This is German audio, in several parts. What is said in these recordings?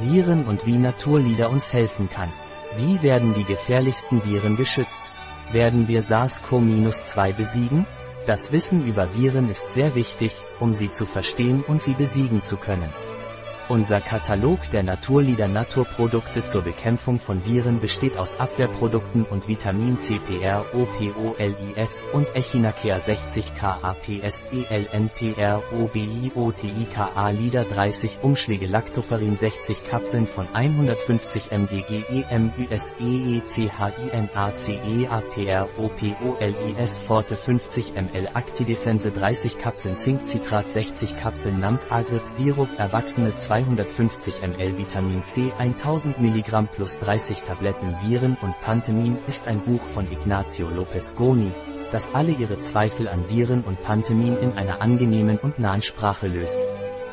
Viren und wie Naturlieder uns helfen kann. Wie werden die gefährlichsten Viren geschützt? Werden wir SARS-CoV-2 besiegen? Das Wissen über Viren ist sehr wichtig, um sie zu verstehen und sie besiegen zu können. Unser Katalog der Naturlieder Naturprodukte zur Bekämpfung von Viren besteht aus Abwehrprodukten und Vitamin CPR, OPOLIS und Echinacea 60 KAPS ELNPR OBIOTIKA Lieder 30 Umschläge Lactoferrin 60 Kapseln von 150 mgg EMÜS EECHINACE APR OPOLIS Forte 50 ml Actidefense 30 Kapseln Zinkcitrat 60 Kapseln NAMP Agrip Sirup Erwachsene 2 250 ml Vitamin C 1000 mg plus 30 Tabletten Viren und Pantemin ist ein Buch von Ignacio Lopez Goni, das alle ihre Zweifel an Viren und Pantemin in einer angenehmen und nahen Sprache löst.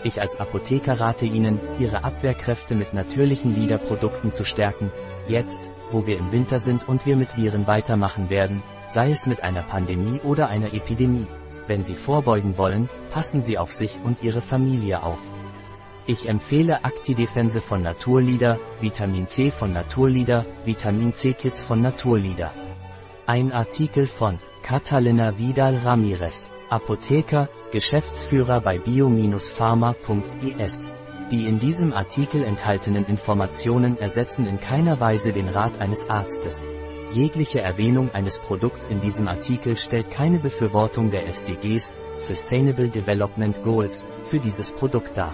Ich als Apotheker rate Ihnen, Ihre Abwehrkräfte mit natürlichen Liederprodukten zu stärken, jetzt, wo wir im Winter sind und wir mit Viren weitermachen werden, sei es mit einer Pandemie oder einer Epidemie. Wenn Sie vorbeugen wollen, passen Sie auf sich und Ihre Familie auf. Ich empfehle Actidefense von Naturlieder, Vitamin C von Naturlieder, Vitamin C Kids von Naturlieder. Ein Artikel von Catalina Vidal Ramirez, Apotheker, Geschäftsführer bei bio-pharma.es. Die in diesem Artikel enthaltenen Informationen ersetzen in keiner Weise den Rat eines Arztes. Jegliche Erwähnung eines Produkts in diesem Artikel stellt keine Befürwortung der SDGs, Sustainable Development Goals, für dieses Produkt dar.